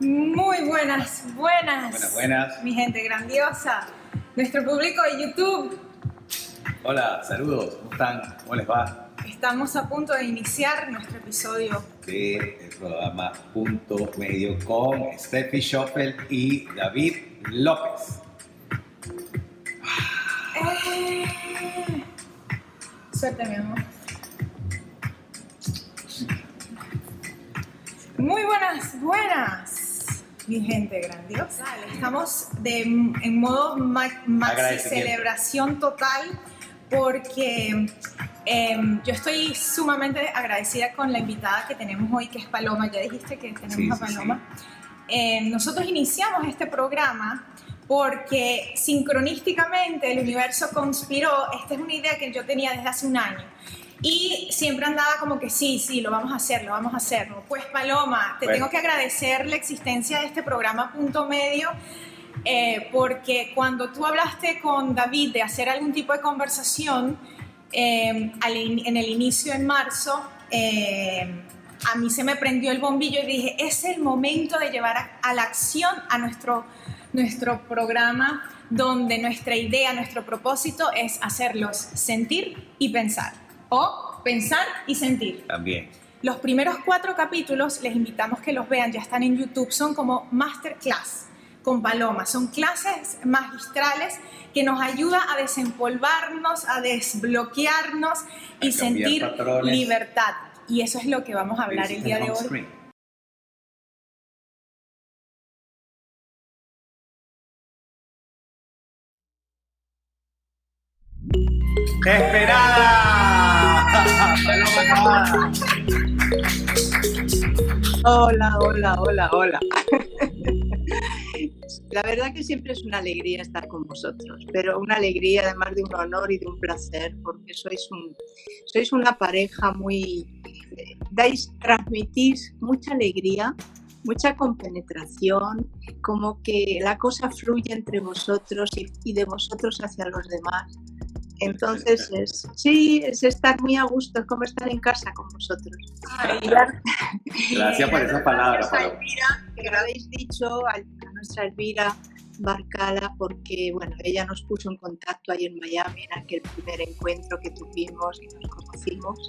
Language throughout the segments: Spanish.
Muy buenas, buenas. Buenas, buenas. Mi gente grandiosa. Nuestro público de YouTube. Hola, saludos. ¿Cómo están? ¿Cómo les va? Estamos a punto de iniciar nuestro episodio. De el programa Punto Medio con Steffi Schoffel y David López. Eh, Suerte, mi amor. Muy buenas, buenas, mi gente grandiosa. Estamos de, en modo ma- maxi celebración total porque em, yo estoy sumamente agradecida con la invitada que tenemos hoy, que es Paloma. Ya dijiste que tenemos Sí, a sí, sí. Paloma. Em, nosotros iniciamos este programa porque sincronísticamente el universo conspiró. Esta es una idea que yo tenía desde hace un año. Y siempre andaba como que sí, sí, lo vamos a hacer, lo vamos a hacer. Pues Paloma, te Bueno. tengo que agradecer la existencia de este programa Punto Medio, eh, porque cuando tú hablaste con David de hacer algún tipo de conversación eh, en el inicio en marzo, eh, a mí se me prendió el bombillo y dije, es el momento de llevar a, a la acción a nuestro, nuestro programa donde nuestra idea, nuestro propósito es hacerlos sentir y pensar. O pensar y sentir. También. Los primeros cuatro capítulos, les invitamos que los vean, ya están en YouTube, son como masterclass con Paloma, son clases magistrales que nos ayudan a desempolvarnos, a desbloquearnos y A sentir patrones. libertad. Y eso es lo que vamos a hablar el día de hoy. screen. ¡Esperada! Hola, hola, hola, hola. La verdad que siempre es una alegría estar con vosotros, pero una alegría además de un honor y de un placer, porque sois, un, sois una pareja muy... dais, transmitís mucha alegría, mucha compenetración, como que la cosa fluye entre vosotros y de vosotros hacia los demás. Entonces, es, sí, es estar muy a gusto, es como estar en casa con vosotros. Gracias por esas palabras, Gracias a Paloma. Elvira, que lo habéis dicho, a a nuestra Elvira Barcala, porque bueno, ella nos puso en contacto ahí en Miami en aquel primer encuentro que tuvimos y nos conocimos.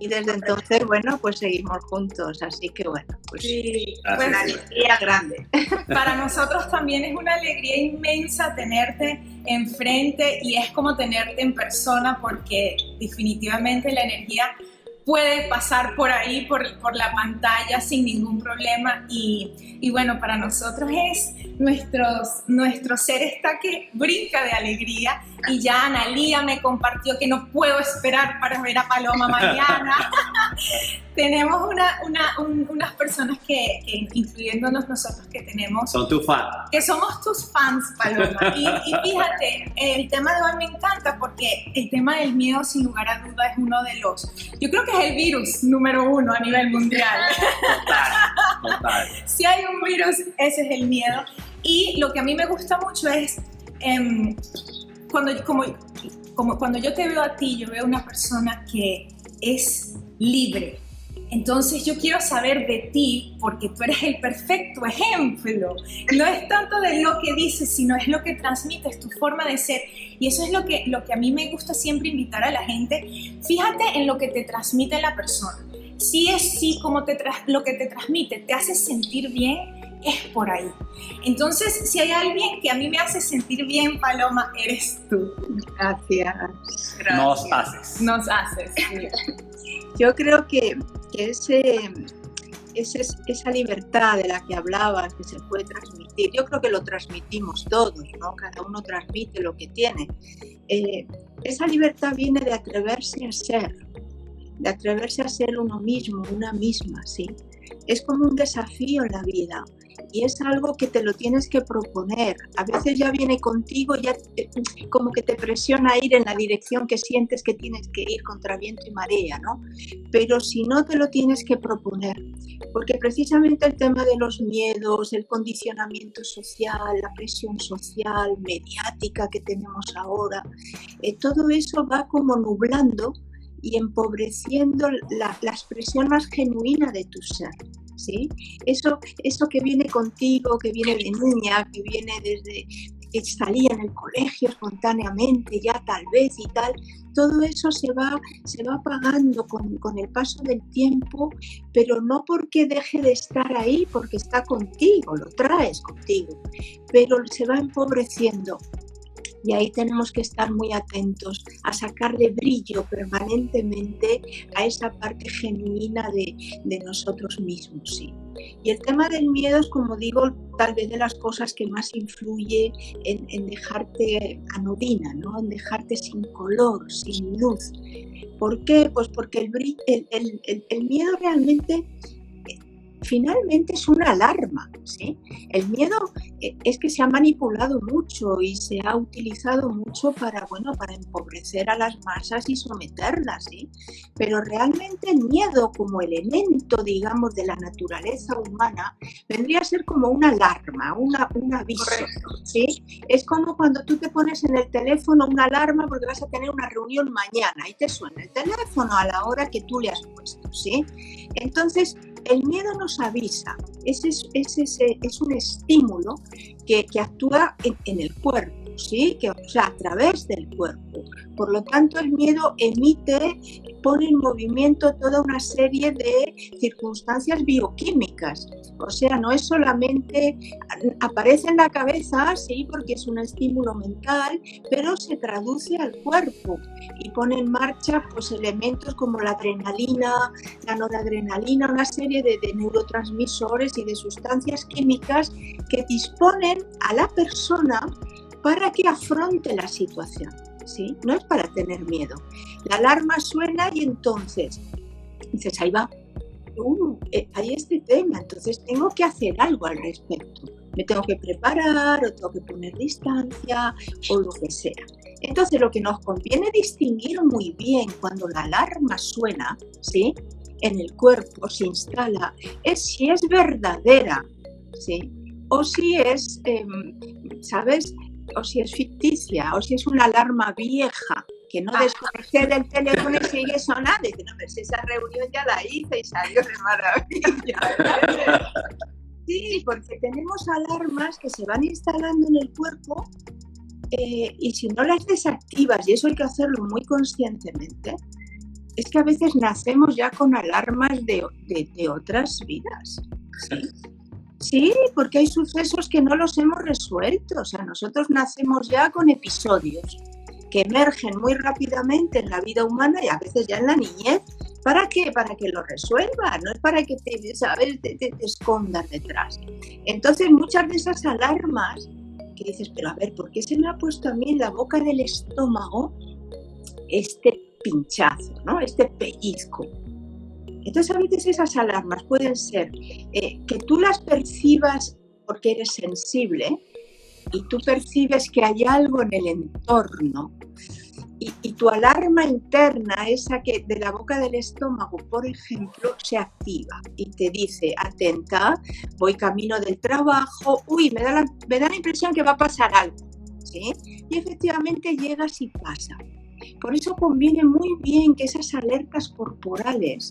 Y desde entonces, bueno, pues seguimos juntos, así que bueno, pues Sí, pues, una alegría grande. para nosotros también es una alegría inmensa tenerte enfrente y es como tenerte en persona porque definitivamente la energía puede pasar por ahí, por, por la pantalla sin ningún problema y, y bueno, para nosotros es nuestros, nuestro ser está que brinca de alegría y ya Analía me compartió que no puedo esperar para ver a Paloma mañana. tenemos una, una- un- unas personas que, que, incluyéndonos nosotros que tenemos Son tu fan. que somos tus fans, Paloma. Y, y fíjate, el tema de hoy me encanta porque el tema del miedo, sin lugar a duda, es uno de los. Yo creo que es el virus número uno a nivel mundial. Total. Total. si hay un virus, ese es el miedo. Y lo que a mí me gusta mucho es. em, cuando, como, como cuando yo te veo a ti, yo veo una persona que es libre. Entonces yo quiero saber de ti porque tú eres el perfecto ejemplo. No es tanto de lo que dices, sino es lo que transmites, tu forma de ser. Y eso es lo que, lo que a mí me gusta siempre invitar a la gente. Fíjate en lo que te transmite la persona. Si es sí como te lo que te transmite te hace sentir bien, es por ahí. Entonces, si hay alguien que a mí me hace sentir bien, Paloma, eres tú. Gracias. Nos gracias. haces. Nos haces. Yo creo que, que ese, ese- esa libertad de la que hablabas, que se puede transmitir, yo creo que lo transmitimos todos, ¿no? Cada uno transmite lo que tiene. Eh, esa libertad viene de atreverse a ser, de atreverse a ser uno mismo, una misma, ¿sí? Es como un desafío en la vida y es algo que te lo tienes que proponer. A veces ya viene contigo, ya como que te presiona a ir en la dirección que sientes que tienes que ir contra viento y marea, ¿no? Pero si no te lo tienes que proponer, porque precisamente el tema de los miedos, el condicionamiento social, la presión social, mediática que tenemos ahora, eh, todo eso va como nublando y empobreciendo la, la expresión más genuina de tu ser. ¿Sí? Eso, eso que viene contigo, que viene de niña, que viene desde que salía en el colegio espontáneamente, ya tal vez y tal, todo eso se va, se va apagando con, con, el paso del tiempo, pero no porque deje de estar ahí, porque está contigo, lo traes contigo, pero se va empobreciendo y ahí tenemos que estar muy atentos a sacarle brillo permanentemente a esa parte genuina de, nosotros mismos. ¿sí? Y el tema del miedo es, como digo, tal vez de las cosas que más influye en, dejarte anodina, ¿no? en dejarte sin color, sin luz. ¿Por qué? Pues porque el miedo realmente finalmente es una alarma. ¿sí? El miedo eh, es que se ha manipulado mucho y se ha utilizado mucho para, bueno, para empobrecer a las masas y someterlas. ¿sí? Pero realmente el miedo como elemento, digamos, de la naturaleza humana vendría a ser como una alarma, una, un aviso. ¿sí? Es como cuando tú te pones en el teléfono una alarma porque vas a tener una reunión mañana y te suena el teléfono a la hora que tú le has puesto. ¿sí? Entonces, el miedo nos avisa, es, es un estímulo que, actúa en, el cuerpo, ¿sí? que, o sea, a través del cuerpo. Por lo tanto, el miedo emite, pone en movimiento toda una serie de circunstancias bioquímicas. O sea, no es solamente, aparece en la cabeza, sí, porque es un estímulo mental, pero se traduce al cuerpo y pone en marcha pues, elementos como la adrenalina, la noradrenalina, una serie de, de neurotransmisores y de sustancias químicas que disponen a la persona para que afronte la situación. ¿sí? No es para tener miedo. La alarma suena y entonces dices, ahí va, uh, eh, hay este tema, entonces tengo que hacer algo al respecto. Me tengo que preparar o tengo que poner distancia o lo que sea. Entonces lo que nos conviene distinguir muy bien cuando la alarma suena, ¿sí? En el cuerpo se instala, es si es verdadera, ¿sí? O si es, em, ¿sabes? O si es ficticia, o si es una alarma vieja, que no desconecté del teléfono y sigue sonando. Y dice, no, pero si esa reunión ya la hice y salió de maravilla. Sí, porque tenemos alarmas que se van instalando en el cuerpo eh, y si no las desactivas, y eso hay que hacerlo muy conscientemente, es que a veces nacemos ya con alarmas de, de, de otras vidas. ¿sí? Sí, porque hay sucesos que no los hemos resuelto. O sea, nosotros nacemos ya con episodios que emergen muy rápidamente en la vida humana y a veces ya en la niñez. ¿Para qué? Para que lo resuelva, no es para que te, ¿sabes? te, escondas detrás. Entonces, muchas de esas alarmas que dices, pero a ver, ¿por qué se me ha puesto a mí en la boca del estómago este pinchazo, ¿no? este pellizco? Entonces a veces esas alarmas pueden ser eh, que tú las percibas porque eres sensible y tú percibes que hay algo en el entorno y, tu alarma interna, esa que de la boca del estómago, por ejemplo, se activa y te dice, atenta, voy camino del trabajo, uy, me da la, me da la impresión que va a pasar algo. ¿sí? Y efectivamente llegas y pasa. Por eso conviene muy bien que esas alertas corporales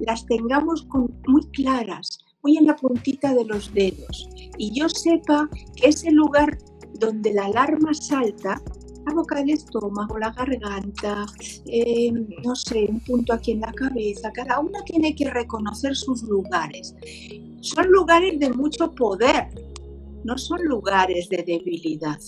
las tengamos muy claras, muy en la puntita de los dedos. Y yo sepa que ese lugar donde la alarma salta, la boca del estómago, la garganta, eh, no sé, un punto aquí en la cabeza, cada uno tiene que reconocer sus lugares. Son lugares de mucho poder, no son lugares de debilidad.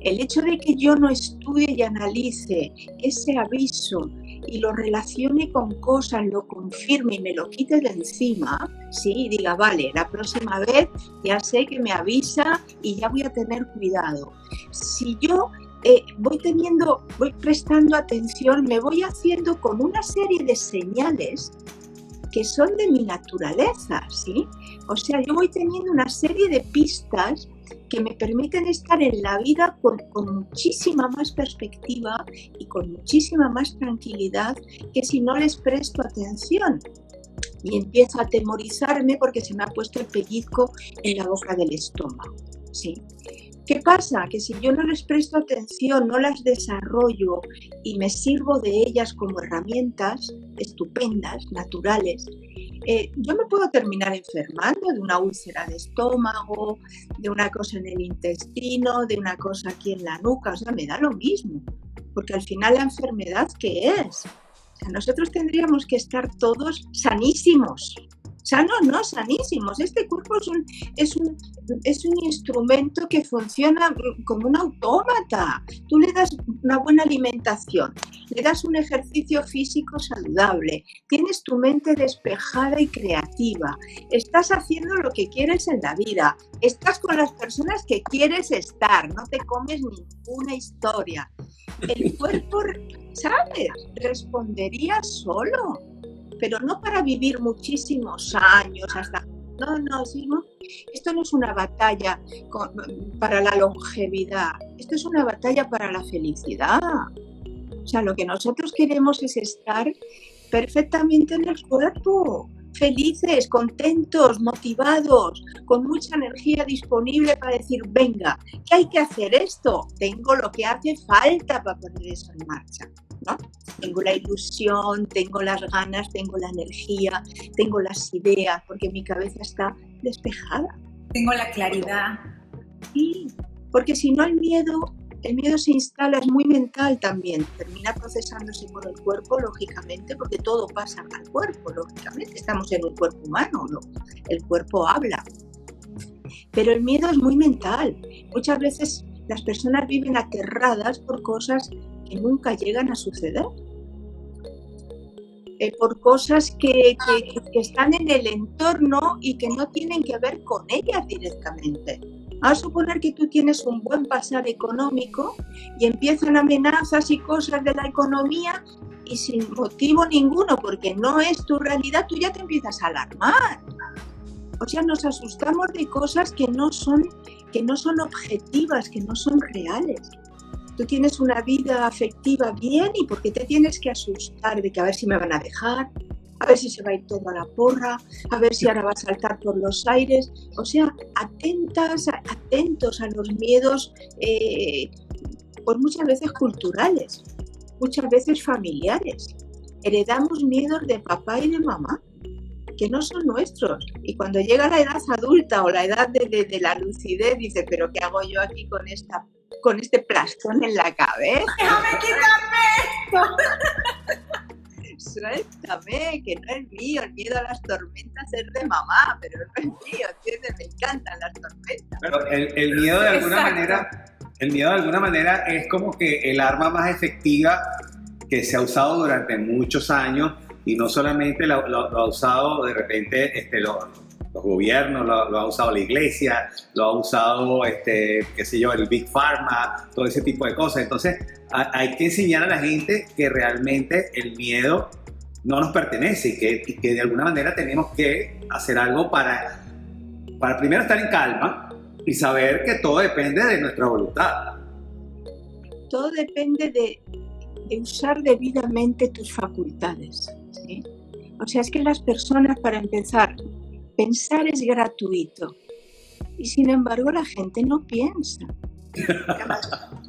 El hecho de que yo no estudie y analice ese aviso y lo relacione con cosas, lo confirme y me lo quite de encima, sí, y diga, vale, la próxima vez ya sé que me avisa y ya voy a tener cuidado. Si yo eh, voy teniendo, voy prestando atención, me voy haciendo con una serie de señales que son de mi naturaleza, ¿sí? O sea, yo voy teniendo una serie de pistas que me permiten estar en la vida con, muchísima más perspectiva y con muchísima más tranquilidad que si no les presto atención y empiezo a atemorizarme porque se me ha puesto el pellizco en la boca del estómago. ¿sí? ¿Qué pasa? Que si yo no les presto atención, no las desarrollo y me sirvo de ellas como herramientas estupendas, naturales, eh, yo me puedo terminar enfermando de una úlcera de estómago, de una cosa en el intestino, de una cosa aquí en la nuca, o sea, me da lo mismo, porque al final la enfermedad, ¿qué es? nosotros tendríamos que estar todos sanísimos, sanos, no sanísimos. Este cuerpo es un, es un, es un instrumento que funciona como un autómata. Tú le das una buena alimentación, le das un ejercicio físico saludable, tienes tu mente despejada y creativa, estás haciendo lo que quieres en la vida, estás con las personas que quieres estar, no te comes ninguna historia. El cuerpo, ¿sabes? Respondería solo pero no para vivir muchísimos años hasta... No, no. Esto no es una batalla para la longevidad, esto es una batalla para la felicidad. O sea, lo que nosotros queremos es estar perfectamente en el cuerpo, felices, contentos, motivados, con mucha energía disponible para decir, venga, ¿qué hay que hacer esto? Tengo lo que hace falta para poner eso en marcha. Tengo la ilusión, tengo las ganas, tengo la energía, tengo las ideas, porque mi cabeza está despejada. Tengo la claridad. Sí, porque si no el miedo, el miedo se instala, es muy mental también, termina procesándose por el cuerpo, lógicamente, porque todo pasa al cuerpo, lógicamente, estamos en un cuerpo humano, ¿no? el cuerpo habla. Pero el miedo es muy mental. Muchas veces las personas viven aterradas por cosas que nunca llegan a suceder. Eh, por cosas que, están en el entorno y que no tienen que ver con ellas directamente. A suponer que tú tienes un buen pasar económico y empiezan amenazas y cosas de la economía y sin motivo ninguno, porque no es tu realidad, tú ya te empiezas a alarmar. O sea, nos asustamos de cosas que no son, que no son objetivas, que no son reales tú tienes una vida afectiva bien y porque te tienes que asustar de que a ver si me van a dejar, a ver si se va a ir todo a la porra, a ver si ahora va a saltar por los aires. O sea, atentas, atentos a los miedos, eh, pues muchas veces culturales, muchas veces familiares. Heredamos miedos de papá y de mamá que no son nuestros. Y cuando llega la edad adulta o la edad de, de la lucidez, dice, pero ¿qué hago yo aquí con esta con este plastón en la cabeza. ¡Déjame quitarme esto! Suéltame, que no es mío. El miedo a las tormentas es de mamá, pero no es mío, ¿entiendes? Me encantan las tormentas. Pero el, miedo de alguna manera, el miedo de alguna manera es como que el arma más efectiva que se ha usado durante muchos años y no solamente lo, ha usado de repente este, lo, los gobiernos, lo, ha usado la iglesia, lo ha usado, este, qué sé yo, el Big Pharma, todo ese tipo de cosas. Entonces, hay que enseñar a la gente que realmente el miedo no nos pertenece y que, que de alguna manera tenemos que hacer algo para, para primero estar en calma y saber que todo depende de nuestra voluntad. Todo depende de, de usar debidamente tus facultades. ¿sí? O sea, es que las personas, para empezar, Pensar es gratuito y sin embargo la gente no piensa.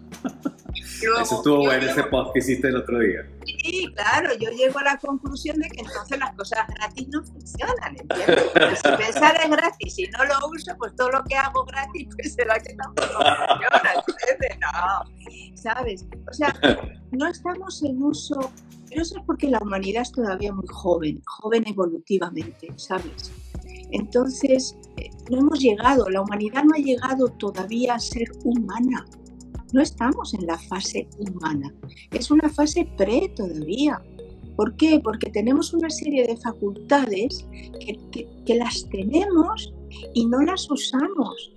Eso estuvo bueno ese post que hiciste el otro día. Sí, claro, yo llego a la conclusión de que entonces las cosas gratis no funcionan, ¿entiendes? si pensar es gratis y no lo uso, pues todo lo que hago gratis, pues será que tampoco funciona, ¿entiendes? No, ¿sabes? O sea, no estamos en uso, pero eso es porque la humanidad es todavía muy joven, joven evolutivamente, ¿sabes? Entonces, eh, no hemos llegado, la humanidad no ha llegado todavía a ser humana. No estamos en la fase humana, es una fase pre todavía. ¿Por qué? Porque tenemos una serie de facultades que, las tenemos y no las usamos.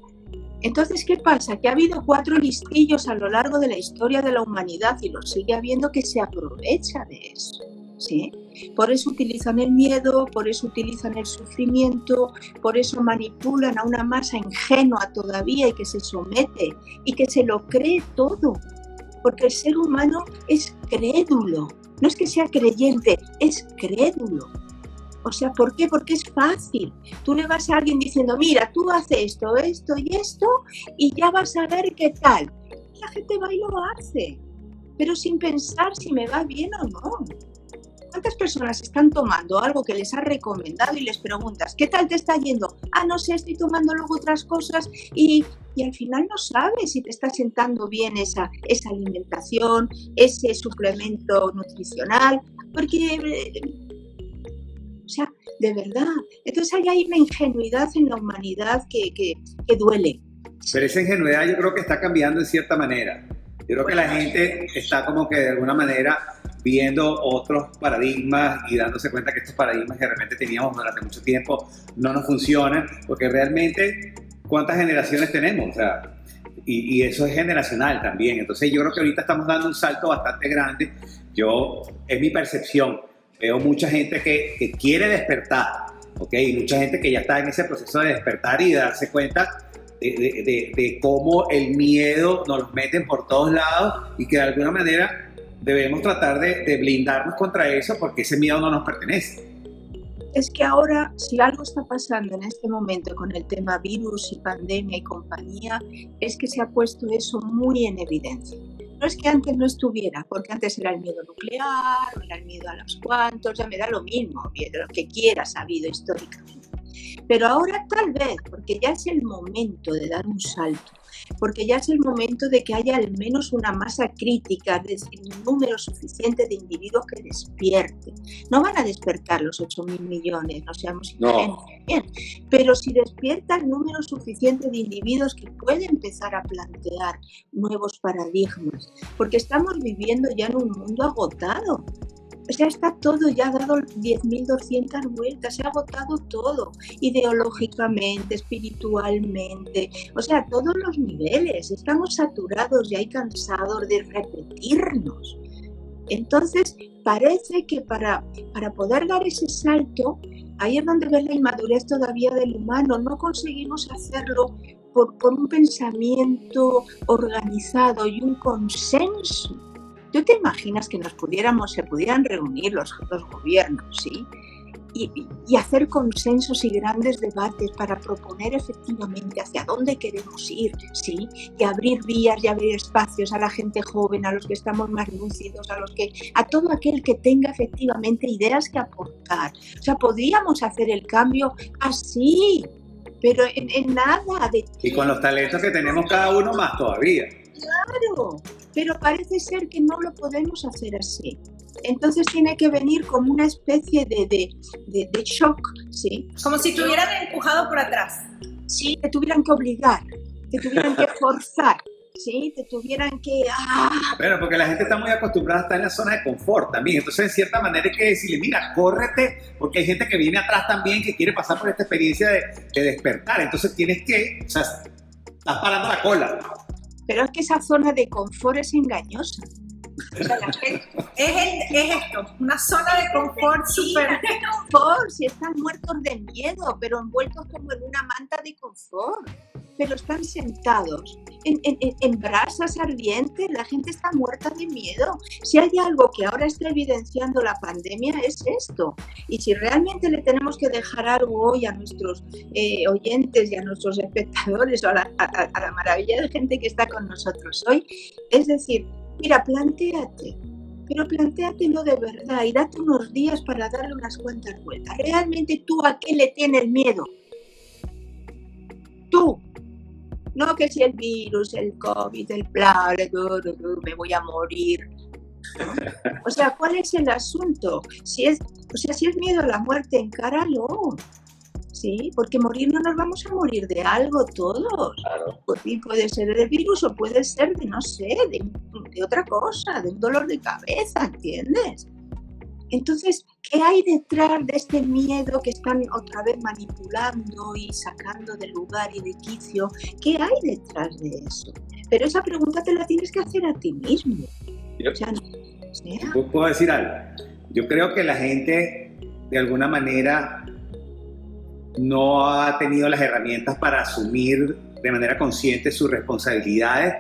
Entonces, ¿qué pasa? Que ha habido cuatro listillos a lo largo de la historia de la humanidad y lo sigue habiendo que se aprovecha de eso. ¿sí? Por eso utilizan el miedo, por eso utilizan el sufrimiento, por eso manipulan a una masa ingenua todavía y que se somete y que se lo cree todo. Porque el ser humano es crédulo. No es que sea creyente, es crédulo. O sea, ¿por qué? Porque es fácil. Tú le vas a alguien diciendo, mira, tú haces esto, esto y esto, y ya vas a ver qué tal. la gente va y lo hace, pero sin pensar si me va bien o no ¿Cuántas personas están tomando algo que les ha recomendado y les preguntas, ¿qué tal te está yendo? Ah, no sé, estoy tomando luego otras cosas y, y al final no sabes si te está sentando bien esa, esa alimentación, ese suplemento nutricional, porque, o sea, de verdad. Entonces ahí hay una ingenuidad en la humanidad que, que, que duele. Pero esa ingenuidad yo creo que está cambiando en cierta manera. Yo creo que la gente está como que de alguna manera viendo otros paradigmas y dándose cuenta que estos paradigmas que de repente teníamos durante mucho tiempo no nos funcionan, porque realmente, ¿cuántas generaciones tenemos? O sea, y, y, eso es generacional también. Entonces yo creo que ahorita estamos dando un salto bastante grande. Yo, es mi percepción, veo mucha gente que, que quiere despertar, ¿ok? Y mucha gente que ya está en ese proceso de despertar y de darse cuenta de, de, de, cómo el miedo nos los meten por todos lados y que de alguna manera debemos tratar de, blindarnos contra eso porque ese miedo no nos pertenece. Es que ahora, si algo está pasando en este momento con el tema virus y pandemia y compañía, es que se ha puesto eso muy en evidencia. No es que antes no estuviera, porque antes era el miedo nuclear, o era el miedo a los cuantos, ya me da lo mismo, lo que quieras ha habido históricamente pero ahora tal vez, porque ya es el momento de dar un salto, porque ya es el momento de que haya al menos una masa crítica, es decir, un número suficiente de individuos que despierten. No van a despertar los 8 mil millones, no seamos no. bien, pero si despierta el número suficiente de individuos que puede empezar a plantear nuevos paradigmas, porque estamos viviendo ya en un mundo agotado. O sea, está todo ya dado 10.200 vueltas, se ha agotado todo, ideológicamente, espiritualmente, o sea, todos los niveles. Estamos saturados y hay cansados de repetirnos. Entonces, parece que para, para poder dar ese salto, ahí es donde ves la inmadurez todavía del humano, no conseguimos hacerlo por, por un pensamiento organizado y un consenso ¿Tú te imaginas que nos pudiéramos, se pudieran reunir los, los gobiernos, ¿sí? Y, y, hacer consensos y grandes debates para proponer efectivamente hacia dónde queremos ir, ¿sí? Y abrir vías y abrir espacios a la gente joven, a los que estamos más lúcidos, a los que, a todo aquel que tenga efectivamente ideas que aportar. O sea, podríamos hacer el cambio así, pero en, en nada de... Y con los talentos que tenemos cada uno más todavía. Claro, pero parece ser que no lo podemos hacer así. Entonces tiene que venir como una especie de, de, de, shock, ¿sí? Como si te hubieran empujado por atrás. Sí, te tuvieran que obligar, te tuvieran que forzar. ¿sí? Te tuvieran que... ¡ah! Pero porque la gente está muy acostumbrada a estar en la zona de confort también. Entonces, en cierta manera hay que decirle, mira, córrete, porque hay gente que viene atrás también que quiere pasar por esta experiencia de, de despertar. Entonces tienes que, o sea, estás parando la cola. Pero es que esa zona de confort es engañosa. Es, es, esto, una zona de confort súper... confort, si están muertos de miedo, pero envueltos como en una manta de confort. Pero están sentados en, en, en, brasas ardientes, la gente está muerta de miedo. Si hay algo que ahora está evidenciando la pandemia es esto. Y si realmente le tenemos que dejar algo hoy a nuestros eh, oyentes y a nuestros espectadores o a la, a, a la maravilla de gente que está con nosotros hoy, es decir, Mira, plantéate, pero plantéatelo de verdad y date unos días para darle unas cuantas vueltas. ¿Realmente tú a qué le tienes miedo? Tú. No que si el virus, el COVID, el plan, me voy a morir. O sea, ¿cuál es el asunto? Si es, o sea, si es miedo a la muerte, encáralo. ¿Sí? Porque morir no nos vamos a morir de algo todos. Claro. puede ser del virus o puede ser de, no sé, de, de, otra cosa, de un dolor de cabeza, ¿entiendes? Entonces, ¿qué hay detrás de este miedo que están otra vez manipulando y sacando de lugar y de quicio? ¿Qué hay detrás de eso? Pero esa pregunta te la tienes que hacer a ti mismo. Yo, o sea, ¿no? ¿Puedo decir algo? Yo creo que la gente, de alguna manera, no ha tenido las herramientas para asumir de manera consciente sus responsabilidades,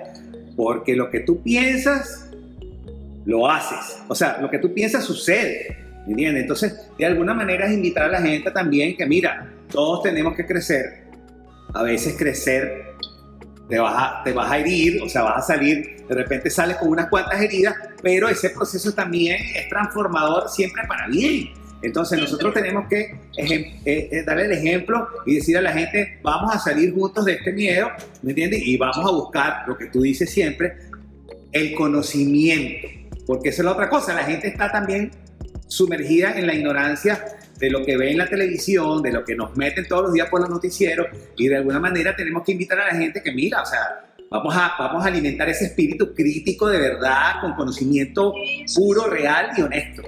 porque lo que tú piensas, lo haces. O sea, lo que tú piensas sucede. ¿Entiendes? Entonces, de alguna manera es invitar a la gente también que, mira, todos tenemos que crecer. A veces crecer te vas, a, te vas a herir, o sea, vas a salir, de repente sales con unas cuantas heridas, pero ese proceso también es transformador siempre para bien. Entonces nosotros tenemos que eh, eh, darle el ejemplo y decir a la gente, vamos a salir juntos de este miedo, ¿me entiendes? Y vamos a buscar lo que tú dices siempre, el conocimiento, porque esa es la otra cosa, la gente está también sumergida en la ignorancia de lo que ve en la televisión, de lo que nos meten todos los días por los noticieros y de alguna manera tenemos que invitar a la gente que mira, o sea, vamos a, vamos a alimentar ese espíritu crítico de verdad, con conocimiento puro, real y honesto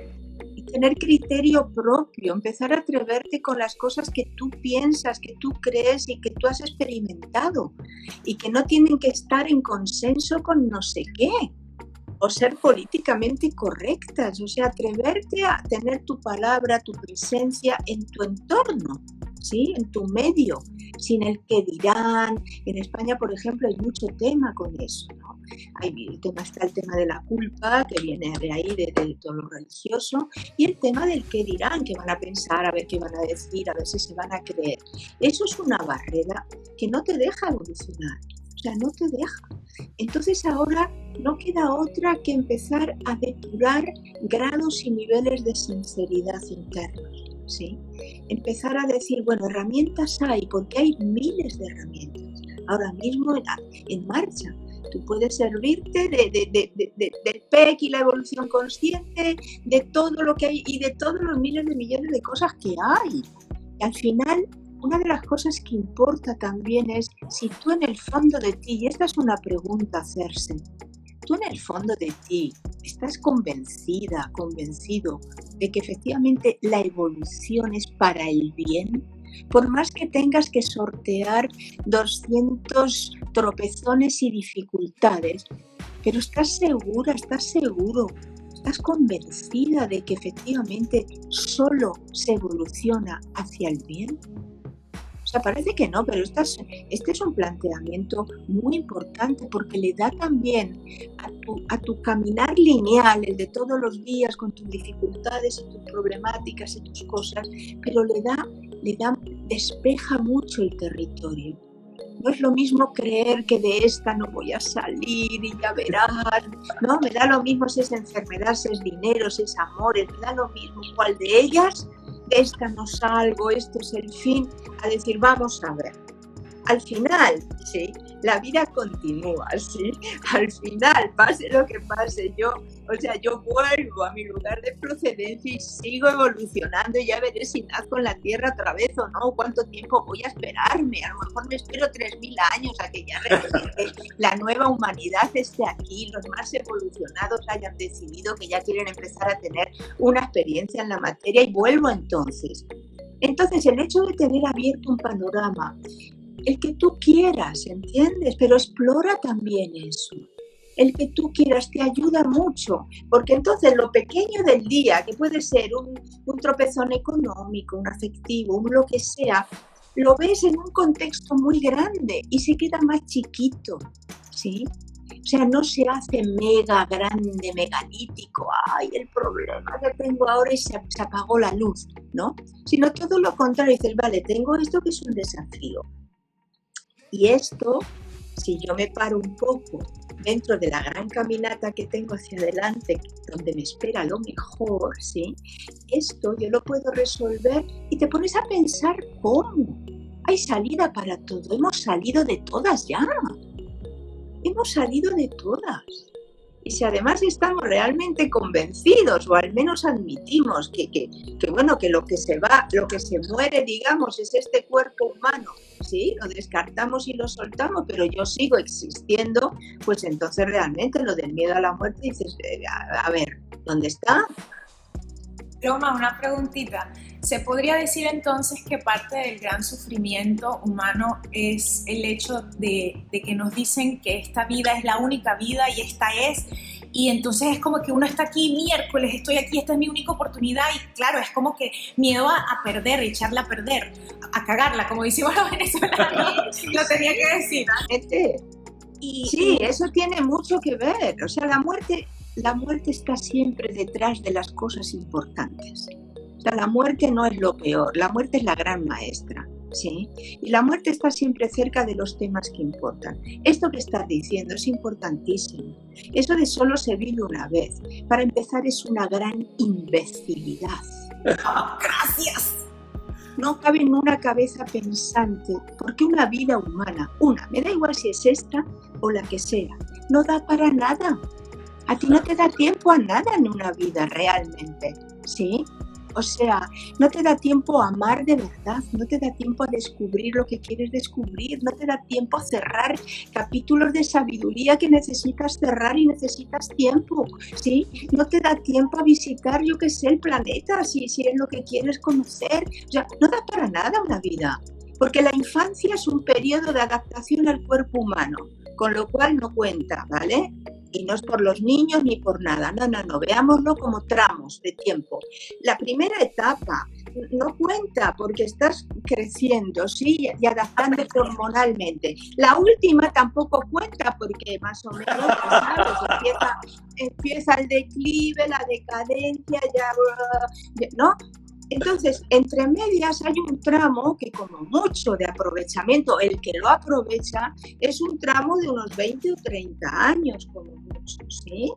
tener criterio propio, empezar a atreverte con las cosas que tú piensas, que tú crees y que tú has experimentado y que no tienen que estar en consenso con no sé qué o ser políticamente correctas, o sea, atreverte a tener tu palabra, tu presencia en tu entorno, ¿sí? En tu medio, sin el que dirán. En España, por ejemplo, hay mucho tema con eso, ¿no? Hay, el tema está el tema de la culpa, que viene de ahí, de, de, todo lo religioso, y el tema del que dirán, que van a pensar, a ver qué van a decir, a ver si se van a creer. Eso es una barrera que no te deja evolucionar no te deja. Entonces ahora no queda otra que empezar a depurar grados y niveles de sinceridad internos. ¿sí? Empezar a decir, bueno, herramientas hay, porque hay miles de herramientas ahora mismo en, marcha. Tú puedes servirte de, del PEC y la evolución consciente, de todo lo que hay y de todos los miles de millones de cosas que hay. Y al final una de las cosas que importa también es si tú en el fondo de ti, y esta es una pregunta a hacerse, tú en el fondo de ti estás convencida, convencido de que efectivamente la evolución es para el bien, por más que tengas que sortear 200 tropezones y dificultades, pero estás segura, estás seguro, estás convencida de que efectivamente solo se evoluciona hacia el bien parece que no, pero este es un planteamiento muy importante porque le da también a tu, a tu caminar lineal, el de todos los días con tus dificultades y tus problemáticas y tus cosas, pero le da, le da, despeja mucho el territorio. No es lo mismo creer que de esta no voy a salir y ya verás, ¿no? Me da lo mismo si es enfermedad, si es dinero, si es amor, me da lo mismo cuál de ellas esta no salgo, esto es el fin, a decir, vamos a ver. Al final, sí, la vida continúa, ¿sí? Al final, pase lo que pase, yo, o sea, yo vuelvo a mi lugar de procedencia y sigo evolucionando y ya veré si nazco en la Tierra otra vez o no, cuánto tiempo voy a esperarme, a lo mejor me espero 3.000 años a que ya la nueva humanidad esté aquí, los más evolucionados hayan decidido que ya quieren empezar a tener una experiencia en la materia y vuelvo entonces. Entonces, el hecho de tener abierto un panorama el que tú quieras, ¿entiendes? Pero explora también eso. El que tú quieras te ayuda mucho, porque entonces lo pequeño del día, que puede ser un, tropezón económico, un afectivo, un lo que sea, lo ves en un contexto muy grande y se queda más chiquito, ¿sí? O sea, no se hace mega grande, megalítico, ay, el problema que tengo ahora y se, se apagó la luz, ¿no? Sino todo lo contrario, dices, vale, tengo esto que es un desafío, y esto, si yo me paro un poco dentro de la gran caminata que tengo hacia adelante, donde me espera lo mejor, ¿sí? Esto yo lo puedo resolver y te pones a pensar cómo. Hay salida para todo. Hemos salido de todas ya. Hemos salido de todas. Y si además estamos realmente convencidos, o al menos admitimos que, que, que, bueno, que lo que se va, lo que se muere, digamos, es este cuerpo humano, sí, lo descartamos y lo soltamos, pero yo sigo existiendo, pues entonces realmente lo del miedo a la muerte dices, eh, a, ver, ¿dónde está? Roma, una preguntita. ¿Se podría decir entonces que parte del gran sufrimiento humano es el hecho de, que nos dicen que esta vida es la única vida y esta es, y entonces es como que uno está aquí miércoles, estoy aquí, esta es mi única oportunidad y claro, es como que miedo a, perder, echarla a perder, a, cagarla, como decimos los venezolanos, lo tenía que decir. Este, y, sí, eso tiene mucho que ver, o sea, la muerte, la muerte está siempre detrás de las cosas importantes la muerte no es lo peor, la muerte es la gran maestra. ¿sí? Y la muerte está siempre cerca de los temas que importan. Esto que estás diciendo es importantísimo. Eso de solo se vive una vez, para empezar, es una gran imbecilidad. Gracias. No cabe en una cabeza pensante, porque una vida humana, una, me da igual si es esta o la que sea, no da para nada. A ti no te da tiempo a nada en una vida realmente, ¿sí? O sea, no te da tiempo a amar de verdad, no te da tiempo a descubrir lo que quieres descubrir, no te da tiempo a cerrar capítulos de sabiduría que necesitas cerrar y necesitas tiempo, ¿sí? No te da tiempo a visitar, yo qué sé, el planeta, si, si es lo que quieres conocer. O sea, no da para nada una vida, porque la infancia es un periodo de adaptación al cuerpo humano, con lo cual no cuenta, ¿vale? Y no es por los niños ni por nada, no, no, no, veámoslo como tramos de tiempo. La primera etapa no cuenta porque estás creciendo, ¿sí? Y adaptándote hormonalmente. La última tampoco cuenta porque más o menos, ¿sabes? Empieza, empieza el declive, la decadencia, ya, ¿no? Entonces, entre medias hay un tramo que como mucho de aprovechamiento, el que lo aprovecha, es un tramo de unos 20 o 30 años como mucho, ¿sí?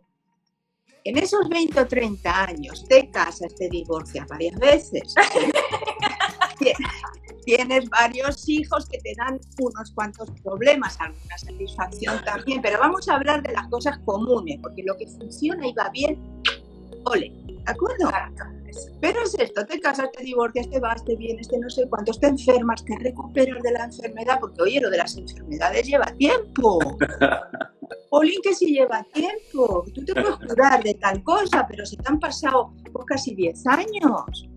En esos 20 o 30 años te casas, te divorcias varias veces. Tienes varios hijos que te dan unos cuantos problemas, alguna satisfacción también, pero vamos a hablar de las cosas comunes, porque lo que funciona y va bien, ole, ¿de acuerdo? Pero es esto, te casas, te divorcias, te vas, te vienes, te no sé cuántos, te enfermas, te recuperas de la enfermedad, porque oye, lo de las enfermedades lleva tiempo. Olin, que si lleva tiempo, tú te puedes curar de tal cosa, pero se te han pasado pues, casi 10 años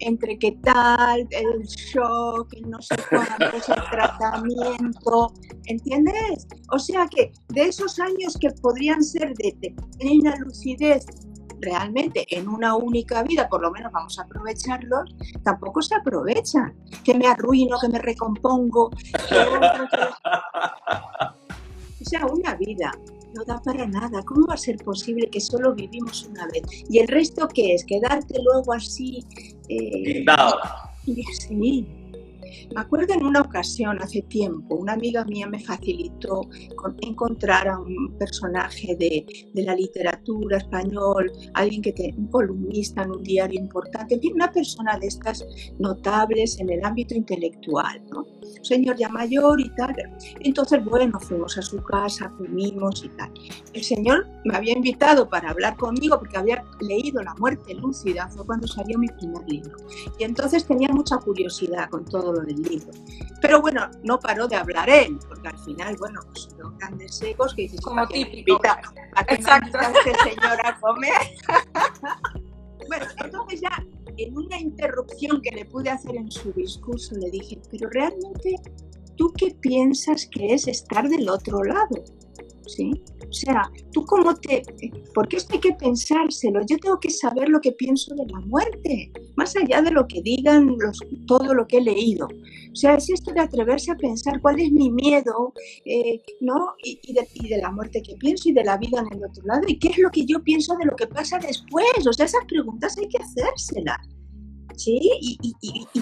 entre qué tal, el shock, el no sé cuánto, el tratamiento, ¿entiendes? O sea que de esos años que podrían ser de, de plena lucidez realmente en una única vida, por lo menos vamos a aprovecharlos, tampoco se aprovechan. Que me arruino, que me recompongo. o sea, una vida no da para nada. ¿Cómo va a ser posible que solo vivimos una vez? ¿Y el resto qué es? ¿Quedarte luego así? Eh, sí, me acuerdo en una ocasión, hace tiempo, una amiga mía me facilitó encontrar a un personaje de, la literatura español, alguien que te, un columnista en un diario importante, una persona de estas notables en el ámbito intelectual, ¿no? Un señor ya mayor y tal. Entonces, bueno, fuimos a su casa, comimos y tal. El señor me había invitado para hablar conmigo porque había leído La muerte lúcida, fue cuando salió mi primer libro. Y entonces tenía mucha curiosidad con todo lo del libro. Pero bueno, no paró de hablar él, porque al final, bueno, pues los grandes egos que dices, como típico. ¿A qué Exacto. este señor a comer? bueno, entonces ya en una interrupción que le pude hacer en su discurso le dije, pero realmente, ¿tú qué piensas que es estar del otro lado? ¿Sí? O sea, tú cómo te... Porque esto hay que pensárselo. Yo tengo que saber lo que pienso de la muerte, más allá de lo que digan los, todo lo que he leído. O sea, es esto de atreverse a pensar cuál es mi miedo, eh, ¿no? Y, de, y, de, la muerte que pienso y de la vida en el otro lado. ¿Y qué es lo que yo pienso de lo que pasa después? O sea, esas preguntas hay que hacérselas. ¿Sí? Y,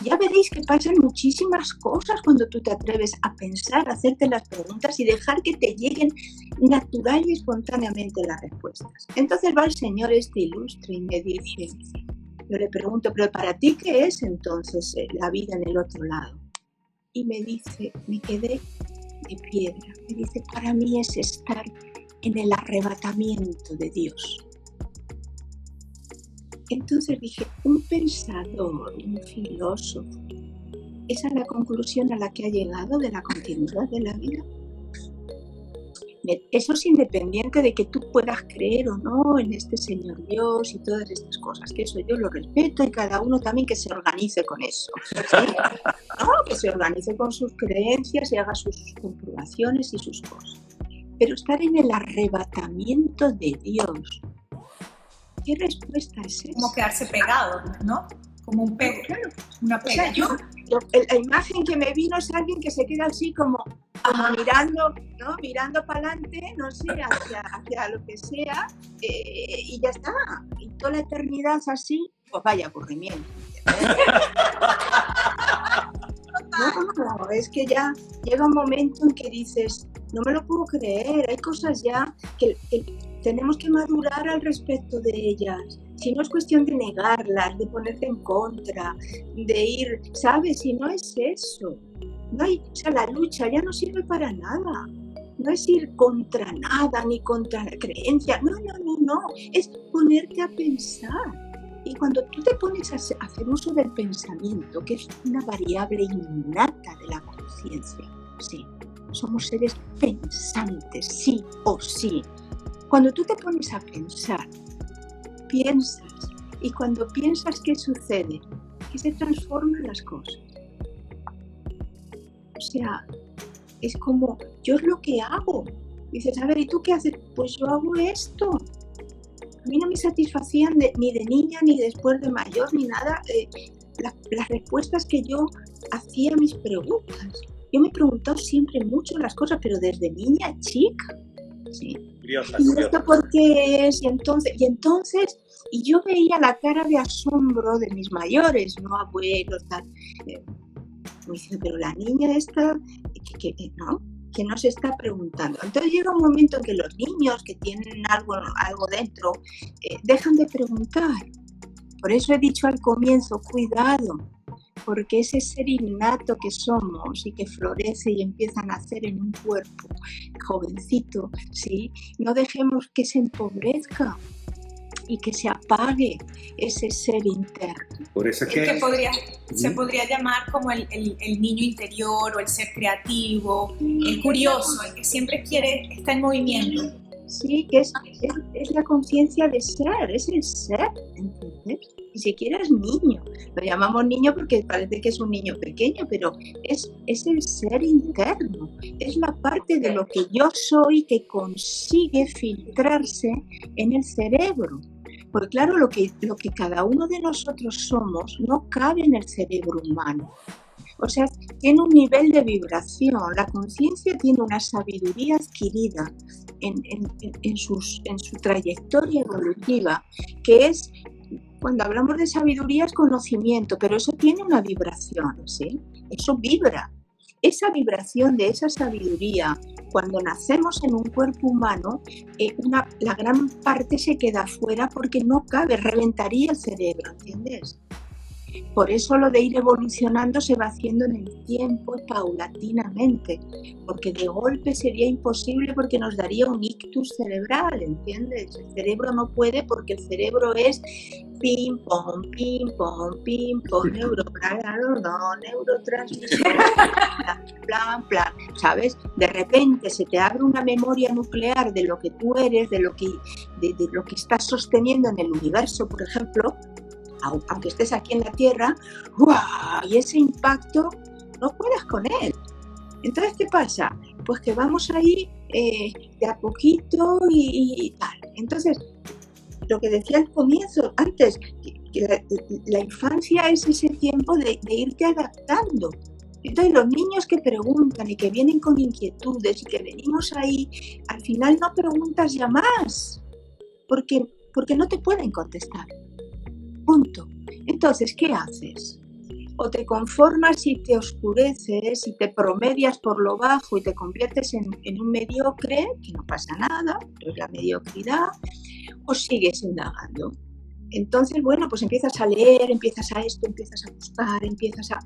ya veréis que pasan muchísimas cosas cuando tú te atreves a pensar, a hacerte las preguntas y dejar que te lleguen natural y espontáneamente las respuestas. Entonces va el Señor este ilustre y me dice, yo le pregunto, pero para ti qué es entonces eh, la vida en el otro lado? Y me dice, me quedé de piedra, me dice, para mí es estar en el arrebatamiento de Dios entonces dije, un pensador, un filósofo, ¿esa es la conclusión a la que ha llegado de la continuidad de la vida? Eso es independiente de que tú puedas creer o no en este Señor Dios y todas estas cosas, que eso yo lo respeto y cada uno también que se organice con eso. ¿no? Que se organice con sus creencias y haga sus comprobaciones y sus cosas. Pero estar en el arrebatamiento de Dios, ¿Qué respuesta es esa? Como quedarse pegado, ¿no? Como un pego, una pega. yo, la imagen que me vino es alguien que se queda así como, mirando, ¿no? Mirando para adelante, no sé, hacia, hacia lo que sea, eh, y ya está. Y toda la eternidad así, pues vaya aburrimiento. No, no, es que ya llega un momento en que dices, no me lo puedo creer, hay cosas ya que, tenemos que madurar al respecto de ellas. Si no es cuestión de negarlas, de ponerte en contra, de ir, ¿sabes? Si no es eso. No hay, o sea, la lucha ya no sirve para nada. No es ir contra nada ni contra la creencia. No, no, no, no. Es ponerte a pensar y cuando tú te pones a hacer uso del pensamiento, que es una variable innata de la conciencia, sí, somos seres pensantes, sí o sí. Cuando tú te pones a pensar, piensas, y cuando piensas, ¿qué sucede? Que se transforman las cosas. O sea, es como, yo es lo que hago. Dices, a ver, ¿y tú qué haces? Pues yo hago esto a mí no me satisfacían ni de niña, ni después de mayor, ni nada, eh, las respuestas que yo hacía a mis preguntas. Yo me he preguntado siempre mucho las cosas, pero desde niña, chica. Sí. ¿Y esto por qué es? Y entonces, y entonces, y yo veía la cara de asombro de mis mayores, no abuelos, tal. Eh, me dicen, pero la niña esta, que, que, ¿no? Que no se está preguntando. Entonces llega un momento en que los niños que tienen algo, algo dentro eh, dejan de preguntar. Por eso he dicho al comienzo, cuidado, porque ese ser innato que somos y que florece y empieza a nacer en un cuerpo jovencito, ¿sí? no dejemos que se empobrezca, y que se apague ese ser interno. Por eso que, podría, se podría llamar como el, el, niño interior o el ser creativo, el curioso, el que siempre quiere, está en movimiento. Sí, que es, es, la conciencia de ser, es el ser, ¿entiendes? Ni siquiera es niño. Lo llamamos niño porque parece que es un niño pequeño, pero es, es el ser interno. Es la parte de lo que yo soy que consigue filtrarse en el cerebro. Porque claro, lo que, lo que cada uno de nosotros somos no cabe en el cerebro humano. O sea, tiene un nivel de vibración. La conciencia tiene una sabiduría adquirida en, en, sus, en su trayectoria evolutiva, que es, cuando hablamos de sabiduría es conocimiento, pero eso tiene una vibración, ¿sí? Eso vibra. Esa vibración de esa sabiduría cuando nacemos en un cuerpo humano, eh, la gran parte se queda fuera porque no cabe, reventaría el cerebro, ¿entiendes? Por eso lo de ir evolucionando se va haciendo en el tiempo paulatinamente, porque de golpe sería imposible porque nos daría un ictus cerebral, ¿entiendes? El cerebro no puede porque el cerebro es pim pom, pim pom, pim pom, neurotransmisión, plan, plan, ¿sabes? De repente se te abre una memoria nuclear de lo que tú eres, de lo que, de lo que estás sosteniendo en el universo, por ejemplo, aunque estés aquí en la Tierra, y ese impacto no puedas con él. Entonces, ¿qué pasa? Pues que vamos ahí eh, de a poquito y, tal. Entonces, lo que decía al comienzo, antes, la, infancia es ese tiempo de, de, irte adaptando. Entonces, los niños que preguntan y que vienen con inquietudes y que venimos ahí, al final no preguntas ya más, porque, porque no te pueden contestar. Punto. Entonces, ¿qué haces? O te conformas y te oscureces y te promedias por lo bajo y te conviertes en, un mediocre, que no pasa nada, es la mediocridad, o sigues indagando. Entonces, bueno, pues empiezas a leer, empiezas a esto, empiezas a buscar, empiezas a...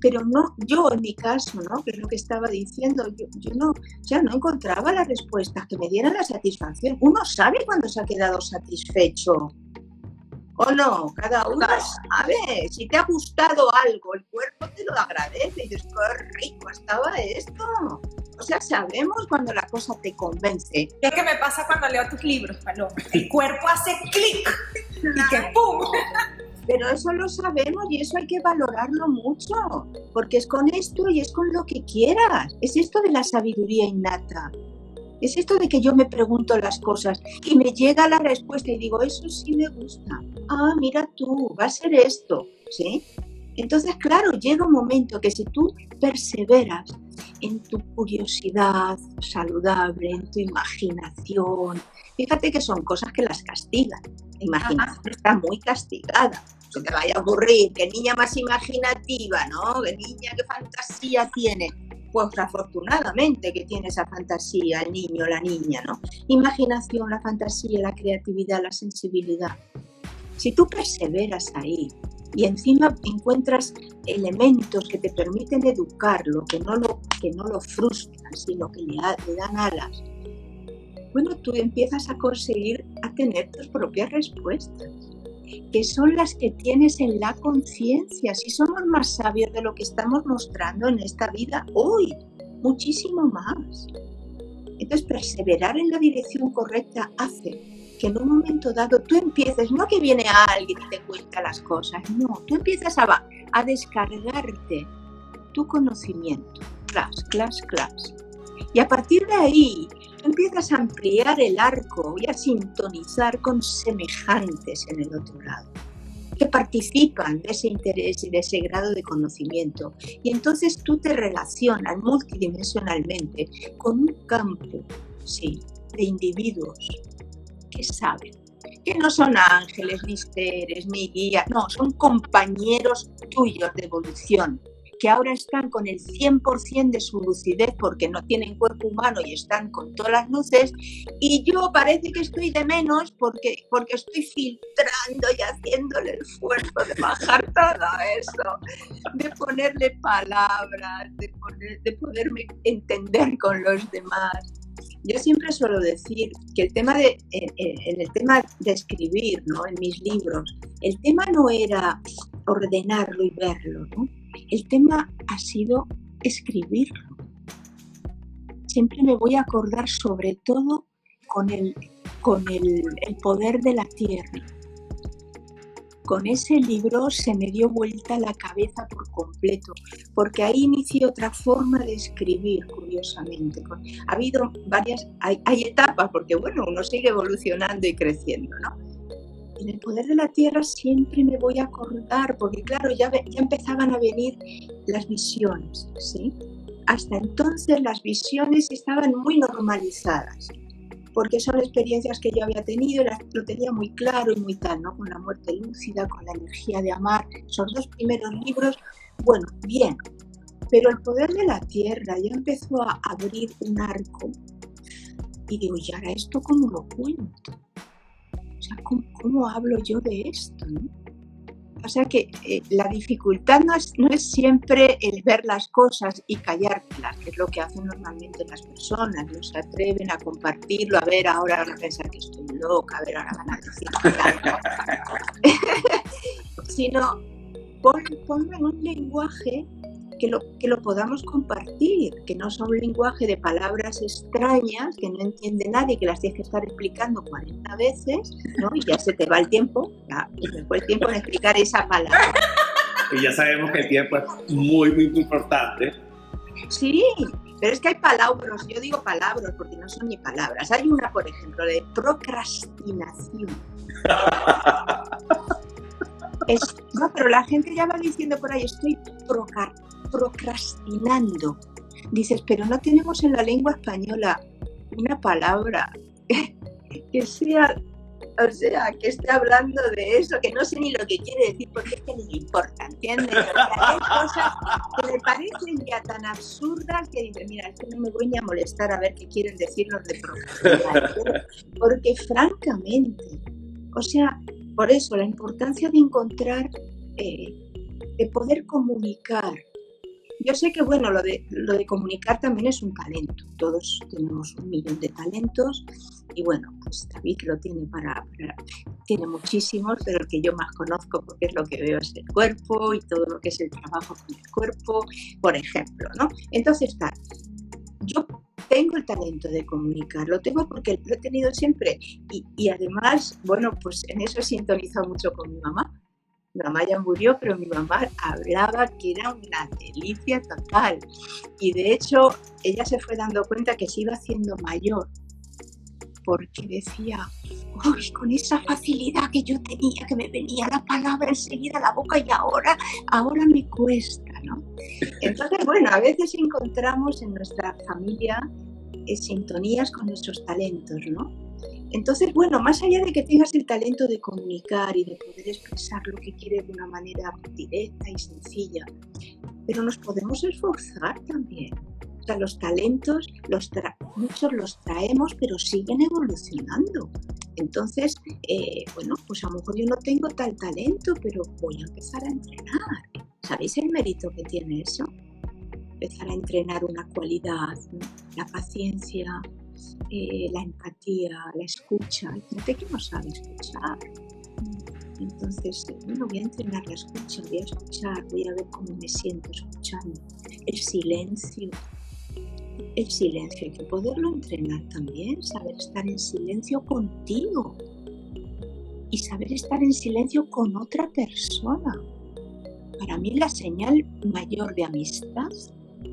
Pero no, yo en mi caso, ¿no? Que es lo que estaba diciendo, yo, yo no, ya no encontraba las respuestas que me dieran la satisfacción. Uno sabe cuando se ha quedado satisfecho o no, cada uno sabe, si te ha gustado algo, el cuerpo te lo agradece y dices, qué rico estaba esto. O sea, sabemos cuando la cosa te convence. ¿Qué que me pasa cuando leo tus libros, Paloma? El cuerpo hace clic y que ¡pum! Pero eso lo sabemos y eso hay que valorarlo mucho, porque es con esto y es con lo que quieras. Es esto de la sabiduría innata. Es esto de que yo me pregunto las cosas y me llega la respuesta y digo, eso sí me gusta. Ah, mira tú, va a ser esto, ¿sí? Entonces, claro, llega un momento que si tú perseveras en tu curiosidad saludable, en tu imaginación, fíjate que son cosas que las castigan. La imaginación está muy castigada. Se te vaya a ocurrir, qué niña más imaginativa, ¿no? Qué niña, qué fantasía tiene. Pues afortunadamente que tiene esa fantasía el niño, la niña, ¿no? Imaginación, la fantasía, la creatividad, la sensibilidad. Si tú perseveras ahí y encima encuentras elementos que te permiten educarlo, que no lo, que no lo frustran, sino que le, dan alas, bueno, tú empiezas a conseguir a tener tus propias respuestas, que son las que tienes en la conciencia. Si somos más sabios de lo que estamos mostrando en esta vida hoy, muchísimo más. Entonces, perseverar en la dirección correcta hace que en un momento dado tú empieces, no que viene alguien y te cuenta las cosas, no, tú empiezas a, a descargarte tu conocimiento, class, class, class. Y a partir de ahí empiezas a ampliar el arco y a sintonizar con semejantes en el otro lado, que participan de ese interés y de ese grado de conocimiento. Y entonces tú te relacionas multidimensionalmente con un campo, sí, de individuos que saben, que no son ángeles, ni seres, ni guías, no, son compañeros tuyos de evolución, que ahora están con el 100% de su lucidez porque no tienen cuerpo humano y están con todas las luces, y yo parece que estoy de menos porque, porque estoy filtrando y haciéndole el esfuerzo de bajar todo eso, de ponerle palabras, de, de poderme entender con los demás. Yo siempre suelo decir que el tema de, en, el tema de escribir, ¿no? en mis libros, el tema no era ordenarlo y verlo, ¿no? El tema ha sido escribirlo. Siempre me voy a acordar sobre todo con el, con el, poder de la tierra. Con ese libro se me dio vuelta la cabeza por completo, porque ahí inicié otra forma de escribir, curiosamente. Ha habido varias, hay, hay etapas, porque bueno, uno sigue evolucionando y creciendo, ¿no? En el poder de la tierra siempre me voy a acordar, porque claro, ya, ya empezaban a venir las visiones, ¿sí? Hasta entonces las visiones estaban muy normalizadas, porque son experiencias que yo había tenido, lo tenía muy claro y muy tal, ¿no? Con la muerte lúcida, con la energía de amar, esos dos primeros libros, bueno, bien, pero el poder de la tierra ya empezó a abrir un arco y digo, ¿y ahora esto cómo lo cuento? Sea, ¿cómo, hablo yo de esto? O sea que eh, la dificultad no es, no es, siempre el ver las cosas y callártelas, que es lo que hacen normalmente las personas, no se atreven a compartirlo, a ver, ahora van a pensar que estoy loca, a ver, ahora van a decir sino ponlo en un lenguaje que lo, que lo podamos compartir, que no sea un lenguaje de palabras extrañas que no entiende nadie, que las tienes que estar explicando 40 veces, ¿no? Y ya se te va el tiempo, ya se fue el tiempo en explicar esa palabra. Y ya sabemos que el tiempo es muy, muy, muy importante. Sí, pero es que hay palabras, yo digo palabras porque no son ni palabras. Hay una, por ejemplo, de procrastinación. no, pero la gente ya va diciendo por ahí, estoy procrastinando. Dices, pero no tenemos en la lengua española una palabra que sea, o sea, que esté hablando de eso, que no sé ni lo que quiere decir porque es que ni le importa, ¿entiendes? hay cosas que me parecen ya tan absurdas que dices, mira, es que no me voy a molestar a ver qué quieren decirnos de procrastinar. Porque francamente, o sea, por eso la importancia de encontrar, eh, de poder comunicar. Yo sé que, bueno, lo de, lo de comunicar también es un talento. Todos tenemos un millón de talentos y, bueno, pues David lo tiene para, tiene muchísimos, pero el que yo más conozco porque es lo que veo es el cuerpo y todo lo que es el trabajo con el cuerpo, por ejemplo, ¿no? Entonces, está, yo tengo el talento de comunicar, lo tengo porque lo he tenido siempre y, además, bueno, pues en eso he sintonizado mucho con mi mamá. Mi mamá ya murió, pero mi mamá hablaba que era una delicia total. Y de hecho, ella se fue dando cuenta que se iba haciendo mayor, porque decía, Uy, con esa facilidad que yo tenía, que me venía la palabra enseguida a la boca y ahora, ahora me cuesta, ¿no? Entonces, bueno, a veces encontramos en nuestra familia eh, sintonías con nuestros talentos, ¿no? Entonces, bueno, más allá de que tengas el talento de comunicar y de poder expresar lo que quieres de una manera directa y sencilla, pero nos podemos esforzar también. O sea, los talentos, los muchos los traemos, pero siguen evolucionando. Entonces, eh, bueno, pues a lo mejor yo no tengo tal talento, pero voy a empezar a entrenar. ¿Sabéis el mérito que tiene eso? Empezar a entrenar una cualidad, la paciencia, eh, la empatía, la escucha. Hay gente que no sabe escuchar. Entonces, bueno, voy a entrenar la escucha, voy a escuchar, voy a ver cómo me siento escuchando. El silencio. El silencio hay que poderlo entrenar también, saber estar en silencio contigo y saber estar en silencio con otra persona. Para mí la señal mayor de amistad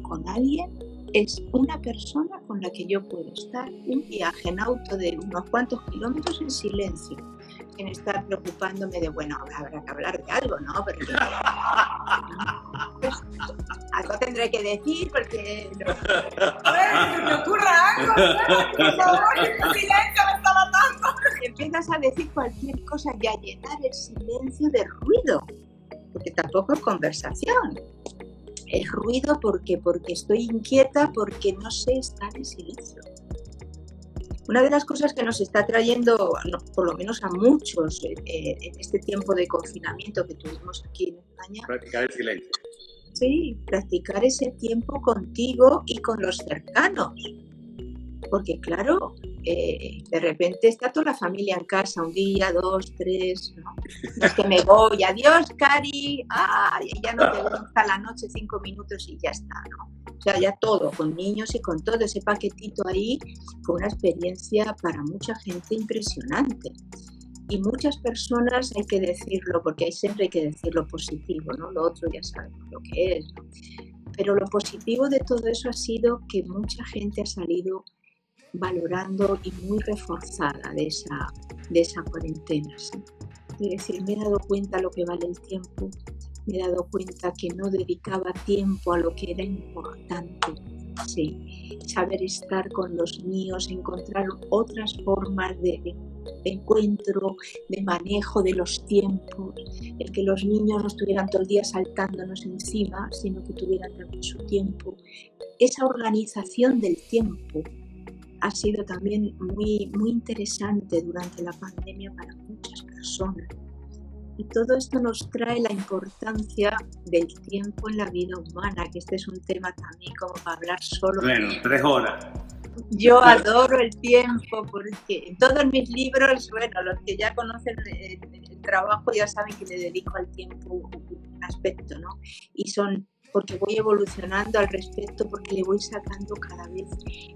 con alguien es una persona con la que yo puedo estar un viaje en auto de unos cuantos kilómetros en silencio, sin estar preocupándome de, bueno, habrá que hablar de algo, ¿no? Pero pues, algo tendré que decir porque... No, me ocurra algo, por favor, el silencio me está matando. Empiezas a decir cualquier cosa y a llenar el silencio de ruido, porque tampoco es conversación el ruido porque porque estoy inquieta porque no sé estar en silencio. Una de las cosas que nos está trayendo por lo menos a muchos eh, eh, en este tiempo de confinamiento que tuvimos aquí en España practicar el silencio. sí practicar ese tiempo contigo y con los cercanos. Porque claro, eh, de repente está toda la familia en casa, un día, dos, tres. Es que me voy, adiós, Cari, ay, ya no te veo hasta la noche, cinco minutos y ya está. O sea, ya todo, con niños y con todo ese paquetito ahí, fue una experiencia para mucha gente impresionante. Y muchas personas, hay que decirlo, porque hay, siempre hay que decir lo positivo, ¿no? Lo otro ya sabemos lo que es. Pero lo positivo de todo eso ha sido que mucha gente ha salido valorando y muy reforzada de esa, de esa cuarentena. Es decir, me he dado cuenta lo que vale el tiempo, me he dado cuenta que no dedicaba tiempo a lo que era importante. Sí, saber estar con los míos, encontrar otras formas de, de, encuentro, de manejo de los tiempos, el que los niños no estuvieran todo el día saltándonos encima, sino que tuvieran también su tiempo. Esa organización del tiempo ha sido también muy, muy interesante durante la pandemia para muchas personas. Y todo esto nos trae la importancia del tiempo en la vida humana, que este es un tema también como para hablar solo. Bueno, tres horas. Yo adoro el tiempo porque en todos mis libros, bueno, los que ya conocen el, el trabajo ya saben que le dedico al tiempo un aspecto, ¿no? Y son porque voy evolucionando al respecto, porque le voy sacando cada vez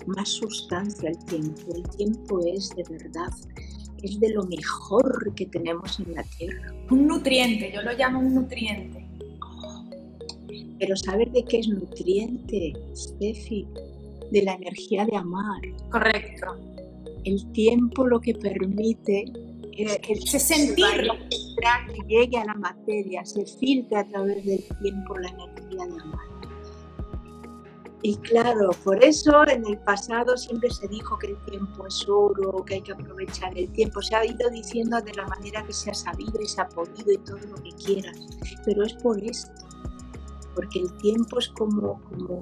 más sustancia al tiempo. El tiempo es de verdad, es de lo mejor que tenemos en la Tierra. Un nutriente, yo lo llamo un nutriente. Pero saber de qué es nutriente, Steffi, de la energía de amar. Correcto. El tiempo lo que permite es que se sentirlo. Que llegue a la materia, se filtra a través del tiempo la energía de amar. Y claro, por eso en el pasado siempre se dijo que el tiempo es oro, que hay que aprovechar el tiempo. Se ha ido diciendo de la manera que se ha sabido y se ha podido y todo lo que quieras. Pero es por esto, porque el tiempo es como, como,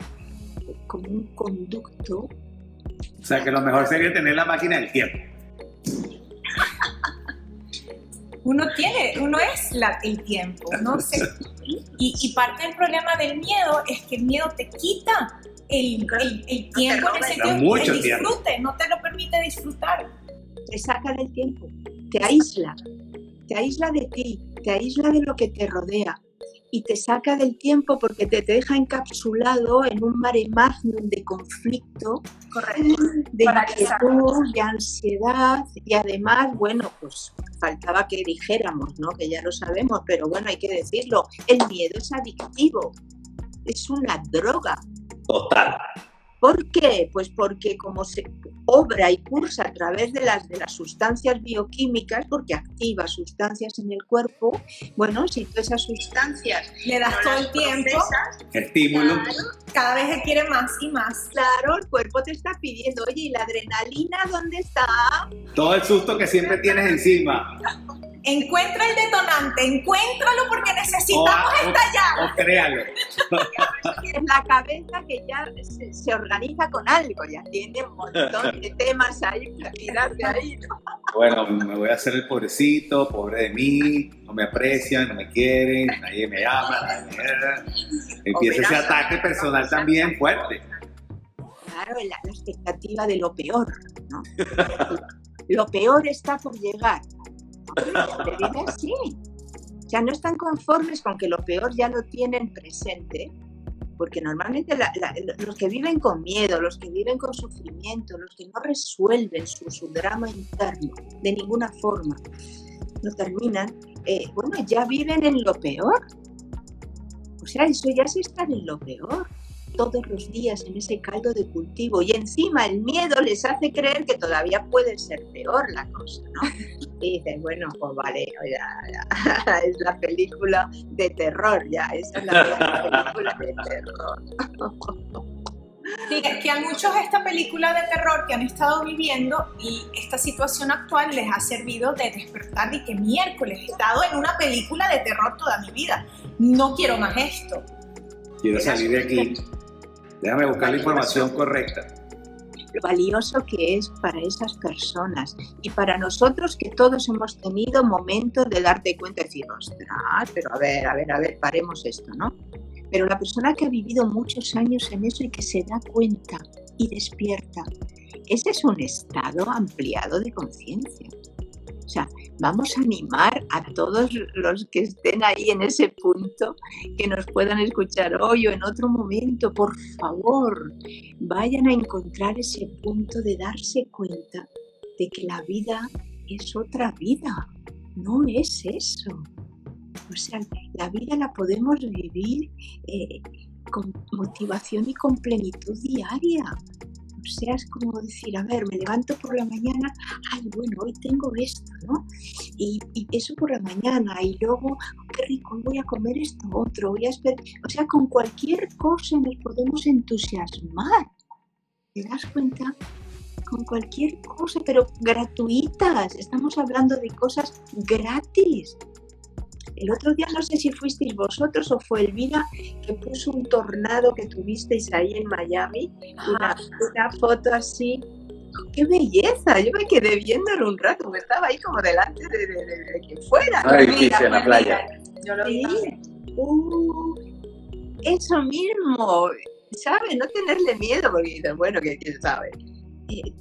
como un conducto. O sea que lo mejor sería tener la máquina del tiempo uno tiene, uno es la, el tiempo, ¿no? y, y, parte del problema del miedo es que el miedo te quita el, el, el tiempo en el disfrute, no te lo permite disfrutar. Te saca del tiempo, te aísla, te aísla de ti, te aísla de lo que te rodea y te saca del tiempo porque te deja encapsulado en un mare magnum de conflicto, de inquietud, de ansiedad y además, bueno, pues faltaba que dijéramos, ¿no? Que ya lo sabemos, pero bueno, hay que decirlo, el miedo es adictivo, es una droga. Total. ¿Por qué? Pues porque como se, obra y cursa a través de las, de las sustancias bioquímicas, porque activa sustancias en el cuerpo, bueno, si tú esas sustancias le das todo el tiempo, estímulo, cada vez quiere más y más. Claro, el cuerpo te está pidiendo, oye, ¿y la adrenalina dónde está? Todo el susto que siempre tienes encima. Encuentra el detonante, encuéntralo porque necesitamos estallar. O, créalo. Es la cabeza que ya se, organiza con algo, ya tiene un montón de temas ahí para tirar de ahí. Bueno, me voy a hacer el pobrecito, pobre de mí, no me aprecian, no me quieren, nadie me ama, nadie me... Empieza ese ataque personal también fuerte. Claro, la, la expectativa de lo peor, ¿no? lo peor está por llegar así. O sea, no están conformes con que lo peor ya lo tienen presente, porque normalmente los que viven con miedo, los que viven con sufrimiento, los que no resuelven su, drama interno de ninguna forma, no terminan, eh, bueno, ya viven en lo peor. O sea, eso ya es estar en lo peor todos los días en ese caldo de cultivo y encima el miedo les hace creer que todavía puede ser peor la cosa, ¿no? Y dicen, bueno, pues vale, ya, es la película de terror, ya, esa es la película de terror. Sí, que a muchos esta película de terror que han estado viviendo y esta situación actual les ha servido de despertar y que miércoles he estado en una película de terror toda mi vida. No quiero más esto. Quiero salir de aquí. Déjame buscar la información correcta. Lo valioso que es para esas personas y para nosotros que todos hemos tenido momentos de darte cuenta y decir, ostras, pero a ver, a ver, a ver, paremos esto, ¿no? Pero la persona que ha vivido muchos años en eso y que se da cuenta y despierta, ese es un estado ampliado de conciencia. Sea, vamos a animar a todos los que estén ahí en ese punto, que nos puedan escuchar hoy o en otro momento, por favor, vayan a encontrar ese punto de darse cuenta de que la vida es otra vida, no es eso. O sea, la vida la podemos vivir eh, con motivación y con plenitud diaria sea, es como decir, a ver, me levanto por la mañana, ay, bueno, hoy tengo esto, ¿no? Y, eso por la mañana, y luego, qué rico, voy a comer esto otro, voy a esperar. O sea, con cualquier cosa nos podemos entusiasmar. ¿Te das cuenta? Con cualquier cosa, pero gratuitas. Estamos hablando de cosas gratis. El otro día no sé si fuisteis vosotros o fue Elvira que puso un tornado que tuvisteis ahí en Miami, una, foto así. ¡Qué belleza! Yo me quedé viéndolo un rato, me estaba ahí como delante de, que fuera. Ay, en la playa. Yo lo vi. Uh, eso mismo, ¿sabes? No tenerle miedo, porque bueno, que quién sabe. Eh,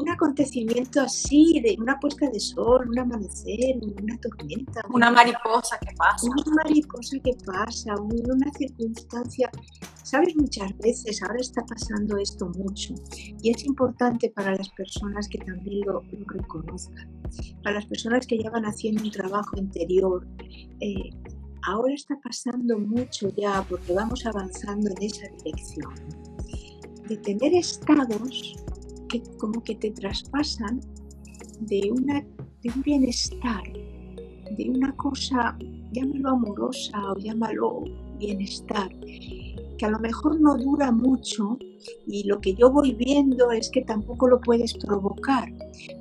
un acontecimiento así, de una puesta de sol, un amanecer, una tormenta. Una mariposa que pasa. Una mariposa que pasa, una circunstancia. Sabes, muchas veces ahora está pasando esto mucho y es importante para las personas que también lo, reconozcan, para las personas que ya van haciendo un trabajo interior. Eh, ahora está pasando mucho ya porque vamos avanzando en esa dirección de tener estados que como que te traspasan de, una, de un bienestar, de una cosa, llámalo amorosa o llámalo bienestar, que a lo mejor no dura mucho y lo que yo voy viendo es que tampoco lo puedes provocar.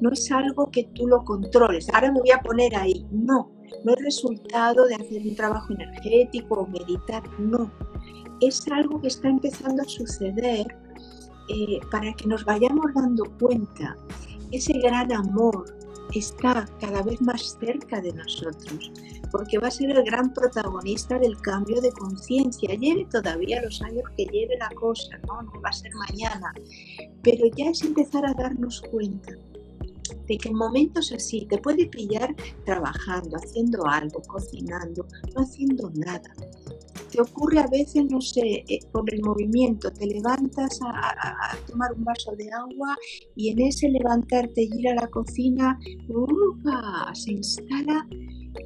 No es algo que tú lo controles. Ahora me voy a poner ahí. No, no es resultado de hacer un trabajo energético o meditar. No, es algo que está empezando a suceder eh, para que nos vayamos dando cuenta, ese gran amor está cada vez más cerca de nosotros, porque va a ser el gran protagonista del cambio de conciencia. Lleve todavía los años que lleve la cosa, ¿no? no va a ser mañana, pero ya es empezar a darnos cuenta de que en momentos así te puede pillar trabajando, haciendo algo, cocinando, no haciendo nada, te ocurre a veces, no sé, eh, por el movimiento, te levantas a, tomar un vaso de agua y en ese levantarte y ir a la cocina, se instala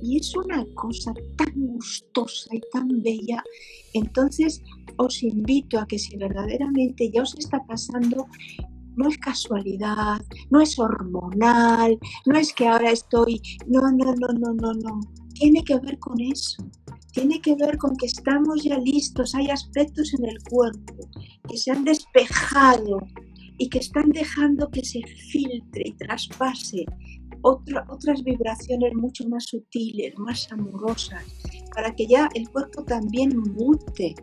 y es una cosa tan gustosa y tan bella. Entonces os invito a que si verdaderamente ya os está pasando, no es casualidad, no es hormonal, no es que ahora estoy, no, no, no, no, no, no. Tiene que ver con eso. Tiene que ver con que estamos ya listos, hay aspectos en el cuerpo que se han despejado y que están dejando que se filtre y traspase otras vibraciones mucho más sutiles, más amorosas, para que ya el cuerpo también mute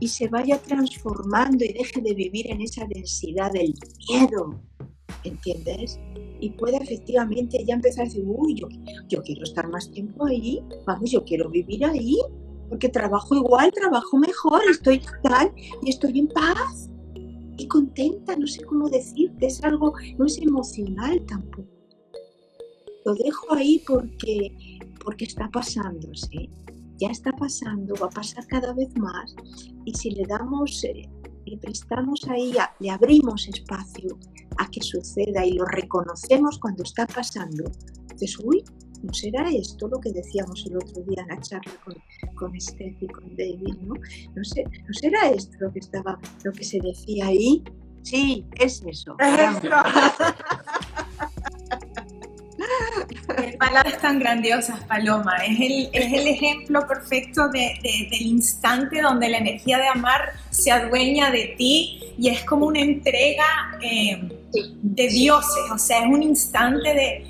y se vaya transformando y deje de vivir en esa densidad del miedo, ¿entiendes? Y pueda efectivamente ya empezar a decir, uy, yo, yo quiero estar más tiempo ahí, vamos, yo quiero vivir ahí, porque trabajo igual, trabajo mejor, estoy tal y estoy en paz y contenta, no sé cómo decirte, es algo, no es emocional tampoco. Lo dejo ahí porque, porque está pasando, ¿sí? Ya está pasando, va a pasar cada vez más y si le damos, eh, le prestamos ahí, le abrimos espacio a que suceda y lo reconocemos cuando está pasando, dices, uy, ¿no será esto lo que decíamos el otro día en la charla con, con Steph y con David? ¿no? ¿no? Sé, ¿No será esto lo que, estaba, lo que se decía ahí? Sí, es eso. Qué palabras tan grandiosas, Paloma. Es el, es el ejemplo perfecto de, del instante donde la energía de amar se adueña de ti y es como una entrega eh, de dioses. O sea, es un instante de,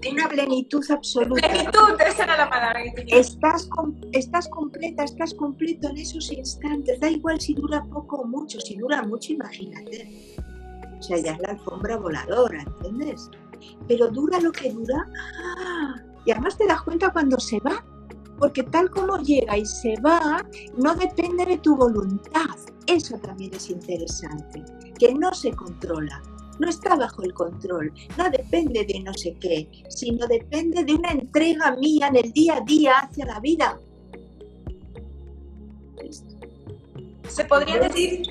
de una plenitud absoluta. Plenitud, esa era la palabra que tenía. Estás, estás completa, estás completo en esos instantes. Da igual si dura poco o mucho. Si dura mucho, imagínate. O sea, ya es la alfombra voladora, ¿entiendes? Pero dura lo que dura. ¡ah! Y además te das cuenta cuando se va. Porque tal como llega y se va, no depende de tu voluntad. Eso también es interesante. Que no se controla no está bajo el control, no depende de no sé qué, sino depende de una entrega mía en el día a día hacia la vida. Se podría decir,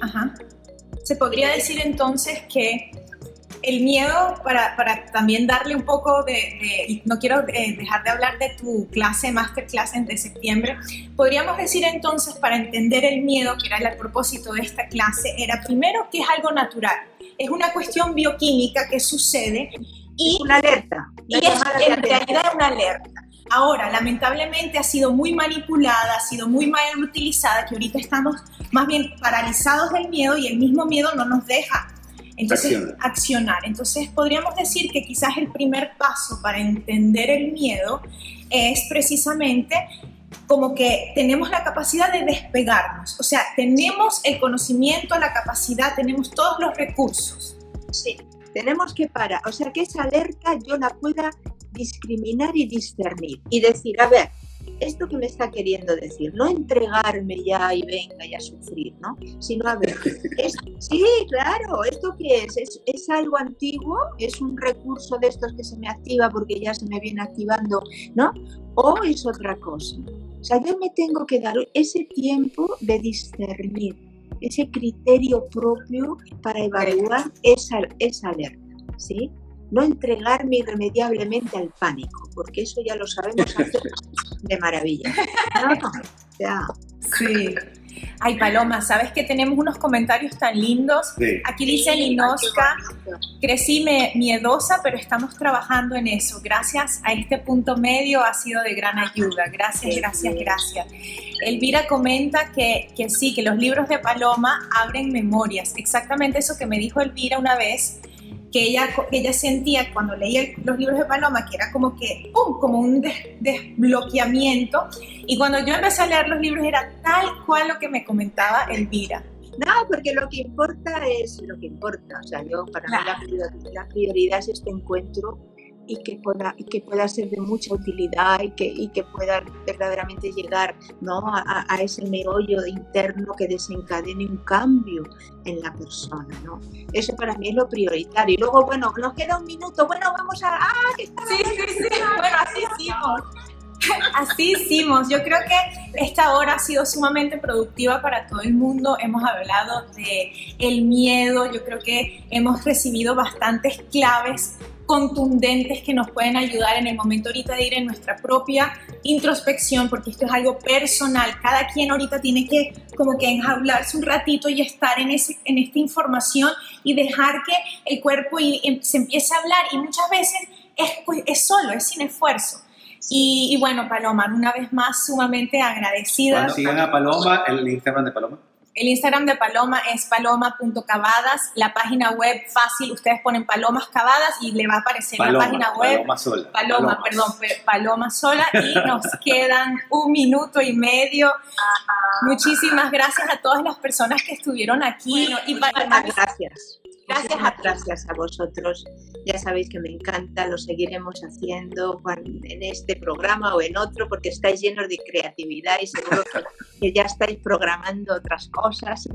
se podría decir entonces que el miedo, para, también darle un poco de, no quiero eh, dejar de hablar de tu clase, masterclass de septiembre, podríamos decir entonces, para entender el miedo, que era el propósito de esta clase, era primero que es algo natural, es una cuestión bioquímica que sucede y una alerta. Y es, en realidad una alerta. Ahora, lamentablemente ha sido muy manipulada, ha sido muy mal utilizada, que ahorita estamos más bien paralizados del miedo y el mismo miedo no nos deja entonces, accionar. Entonces, podríamos decir que quizás el primer paso para entender el miedo es precisamente como que tenemos la capacidad de despegarnos, o sea, tenemos el conocimiento, la capacidad, tenemos todos los recursos. Sí, tenemos que parar, o sea, que esa alerta yo la pueda discriminar y discernir y decir, a ver, esto que me está queriendo decir, no entregarme ya y venga ya a sufrir, ¿no? Sino a ver, sí, claro, ¿esto qué es? es? es? algo antiguo? ¿Es un recurso de estos que se me activa porque ya se me viene activando, ¿no? ¿O es otra cosa? O sea, yo me tengo que dar ese tiempo de discernir, ese criterio propio para evaluar esa alerta, ¿sí? no entregarme irremediablemente al pánico, porque eso ya lo sabemos hacer de maravilla. Sí. Ay, Paloma, ¿sabes que tenemos unos comentarios tan lindos? Aquí dice Linoska, crecí miedosa, pero estamos trabajando en eso. Gracias a este punto medio ha sido de gran ayuda. Gracias, gracias, gracias. Elvira comenta que, que sí, que los libros de Paloma abren memorias. Exactamente eso que me dijo Elvira una vez que ella, ella sentía cuando leía los libros de Paloma, que era como que, ¡pum!, como un desbloqueamiento. Y cuando yo empecé a leer los libros era tal cual lo que me comentaba Elvira. No, porque lo que importa es lo que importa. O sea, yo, para mí la prioridad es este encuentro y que pueda, y que pueda ser de mucha utilidad y que, y que pueda verdaderamente llegar ¿no? a, a, ese meollo interno que desencadene un cambio en la persona. ¿no? Eso para mí es lo prioritario. Y luego, bueno, nos queda un minuto, bueno, vamos a... ¡Ah, que está sí, sí, sí, bueno, así hicimos. Así hicimos. Yo creo que esta hora ha sido sumamente productiva para todo el mundo. Hemos hablado de el miedo. Yo creo que hemos recibido bastantes claves contundentes que nos pueden ayudar en el momento ahorita de ir en nuestra propia introspección, porque esto es algo personal. Cada quien ahorita tiene que como que enjaularse un ratito y estar en, ese, en esta información y dejar que el cuerpo y, em, se empiece a hablar. Y muchas veces es, pues, es solo, es sin esfuerzo. Y, y, bueno, Paloma, una vez más sumamente agradecida. Cuando sigan a Paloma, el Instagram de Paloma. El Instagram de Paloma es paloma.cavadas. La página web fácil, ustedes ponen palomas cavadas y le va a aparecer Paloma, la página web. Paloma sola. Paloma, perdón, Paloma sola. Y nos quedan un minuto y medio. Muchísimas gracias a todas las personas que estuvieron aquí. Bueno, y Paloma, gracias. Gracias a, gracias a vosotros. Ya sabéis que me encanta, lo seguiremos haciendo en este programa o en otro porque estáis llenos de creatividad y seguro que, ya estáis programando otras cosas.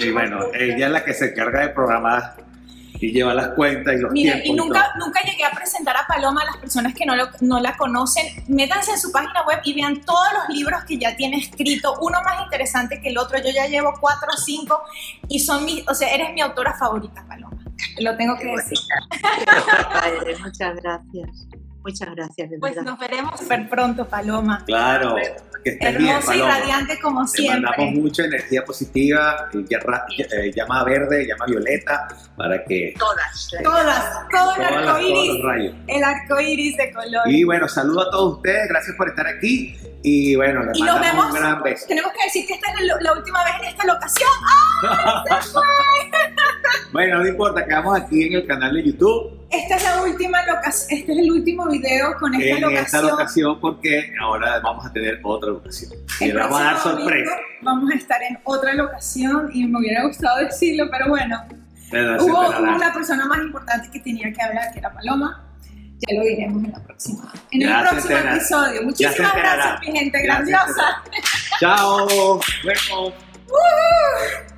Sí, bueno, ella es la que se encarga de programar y lleva las cuentas y los Mira, tiempos. y nunca, nunca llegué a presentar a Paloma a las personas que no, lo, no la conocen. Métanse en su página web y vean todos los libros que ya tiene escrito, uno más interesante que el otro. Yo ya llevo cuatro o cinco y son mis, o sea, eres mi autora favorita, Paloma. Lo tengo que decir. Padre, muchas gracias. Muchas gracias, de Pues nos veremos súper pronto, Paloma. Claro, que estés bien, Hermosa y radiante como Te siempre. mandamos mucha energía positiva, llama, eh, llama verde, llama violeta, para que Todas. Todas, todo el arco todos iris, los rayos. el arco iris de color. Y bueno, saludo a todos ustedes, gracias por estar aquí. Y bueno, les Y nos mandamos un vemos. gran beso. Tenemos que decir que esta es la, la última vez en esta locación. Bueno, no importa, quedamos aquí en el canal de YouTube, Esta es la última locación, este es el último video con esta en locación. esta locación, porque ahora vamos a tener otra locación. Y les vamos a dar sorpresa. Vamos a estar en otra locación y me hubiera gustado decirlo, pero bueno, Pero se hubo, hubo una persona más importante que tenía que hablar, que era Paloma. Ya lo diremos en la próxima, en Ya el próximo episodio. Muchísimas gracias, mi gente Ya grandiosa. Chao. Bueno. ¡Woohoo!